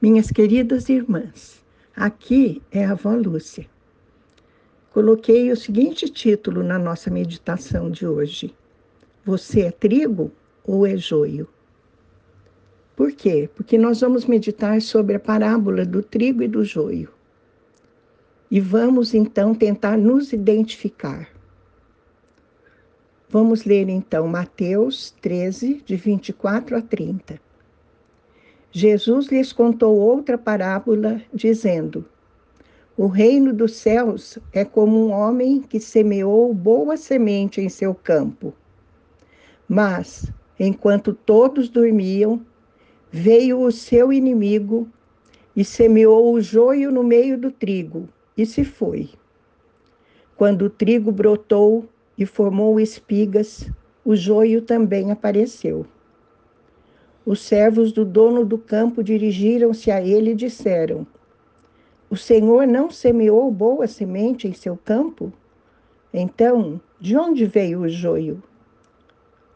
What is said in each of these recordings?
Minhas queridas irmãs, aqui é a avó Lúcia. Coloquei o seguinte título na nossa meditação de hoje: Você é trigo ou é joio? Por quê? Porque nós vamos meditar sobre a parábola do trigo e do joio. E vamos então tentar nos identificar. Vamos ler então Mateus 13, de 24 a 30. Jesus lhes contou outra parábola, dizendo: O reino dos céus é como um homem que semeou boa semente em seu campo. Mas, enquanto todos dormiam, veio o seu inimigo e semeou o joio no meio do trigo, e se foi. Quando o trigo brotou e formou espigas, o joio também apareceu. Os servos do dono do campo dirigiram-se a ele e disseram: O Senhor não semeou boa semente em seu campo? Então, de onde veio o joio?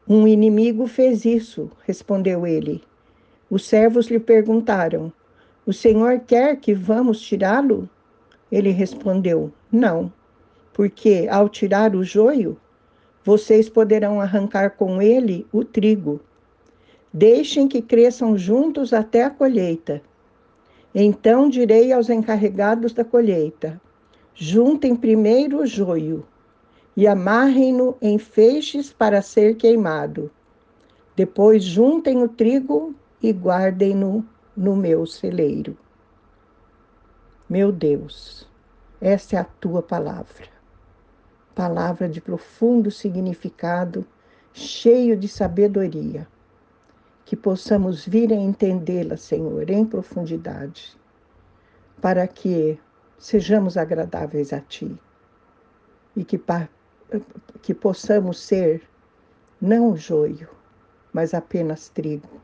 Um inimigo fez isso, respondeu ele. Os servos lhe perguntaram: O Senhor quer que vamos tirá-lo? Ele respondeu: Não, porque ao tirar o joio, vocês poderão arrancar com ele o trigo. Deixem que cresçam juntos até a colheita. Então direi aos encarregados da colheita: juntem primeiro o joio e amarrem-no em feixes para ser queimado. Depois juntem o trigo e guardem-no no meu celeiro. Meu Deus, essa é a tua palavra. Palavra de profundo significado, cheio de sabedoria que possamos vir a entendê-la, Senhor, em profundidade, para que sejamos agradáveis a Ti e que, que possamos ser não joio, mas apenas trigo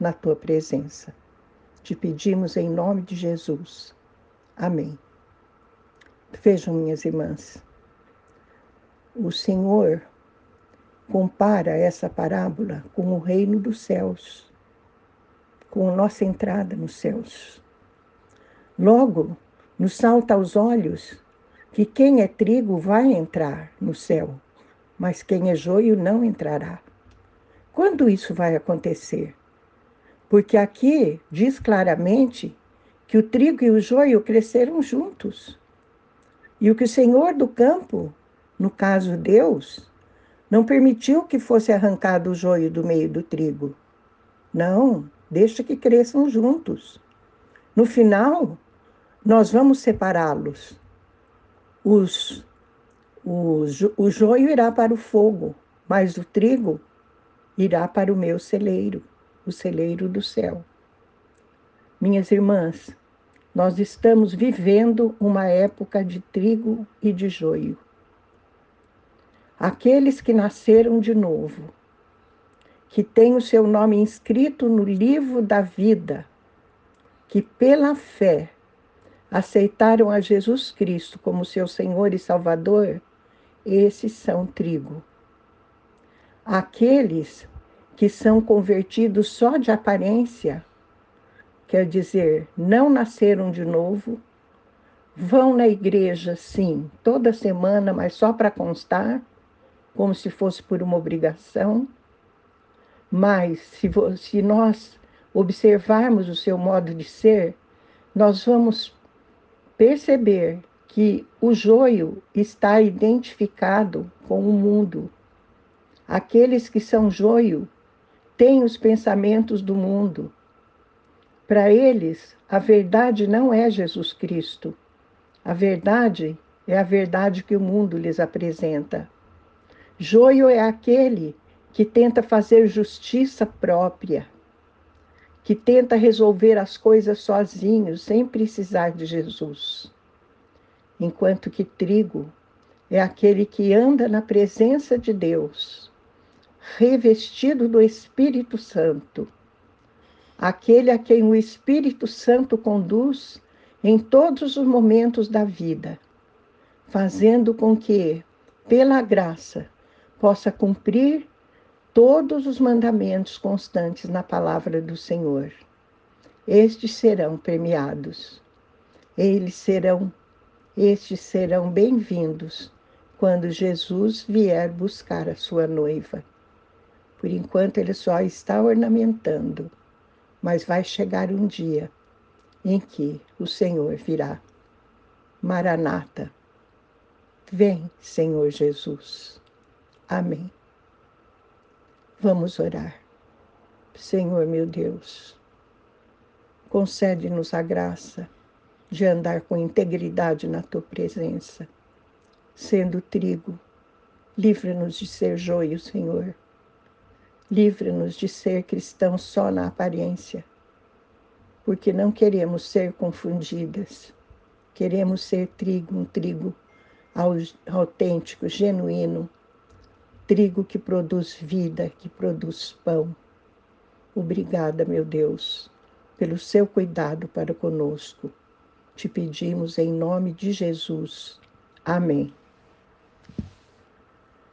na Tua presença. Te pedimos em nome de Jesus. Amém. Vejam, minhas irmãs, o Senhor compara essa parábola com o reino dos céus, com a nossa entrada nos céus. Logo, nos salta aos olhos que quem é trigo vai entrar no céu, mas quem é joio não entrará. Quando isso vai acontecer? Porque aqui diz claramente que o trigo e o joio cresceram juntos. E o que o Senhor do campo, no caso Deus, não permitiu que fosse arrancado o joio do meio do trigo. Não, deixa que cresçam juntos. No final, nós vamos separá-los. Os, os, o joio irá para o fogo, mas o trigo irá para o meu celeiro, o celeiro do céu. Minhas irmãs, nós estamos vivendo uma época de trigo e de joio aqueles que nasceram de novo, que têm o seu nome inscrito no livro da vida, que pela fé aceitaram a Jesus Cristo como seu Senhor e Salvador, esses são trigo. Aqueles que são convertidos só de aparência, quer dizer, não nasceram de novo, vão na igreja, sim, toda semana, mas só para constar, como se fosse por uma obrigação, mas se, se nós observarmos o seu modo de ser, nós vamos perceber que o joio está identificado com o mundo. Aqueles que são joio têm os pensamentos do mundo. Para eles, a verdade não é Jesus Cristo. A verdade é a verdade que o mundo lhes apresenta. Joio é aquele que tenta fazer justiça própria, que tenta resolver as coisas sozinho, sem precisar de Jesus. Enquanto que trigo é aquele que anda na presença de Deus, revestido do Espírito Santo, aquele a quem o Espírito Santo conduz em todos os momentos da vida, fazendo com que, pela graça, possa cumprir todos os mandamentos constantes na palavra do Senhor. estes serão premiados. Eles serão, estes serão bem-vindos quando Jesus vier buscar a sua noiva. Por enquanto ele só está ornamentando, mas vai chegar um dia em que o Senhor virá. Maranata. Vem, Senhor Jesus. Amém. Vamos orar. Senhor meu Deus, concede-nos a graça de andar com integridade na tua presença, sendo trigo. Livra-nos de ser joio, Senhor. Livra-nos de ser cristãos só na aparência, porque não queremos ser confundidas. Queremos ser trigo, um trigo autêntico, genuíno, trigo que produz vida, que produz pão. Obrigada, meu Deus, pelo seu cuidado para conosco. Te pedimos em nome de Jesus. Amém.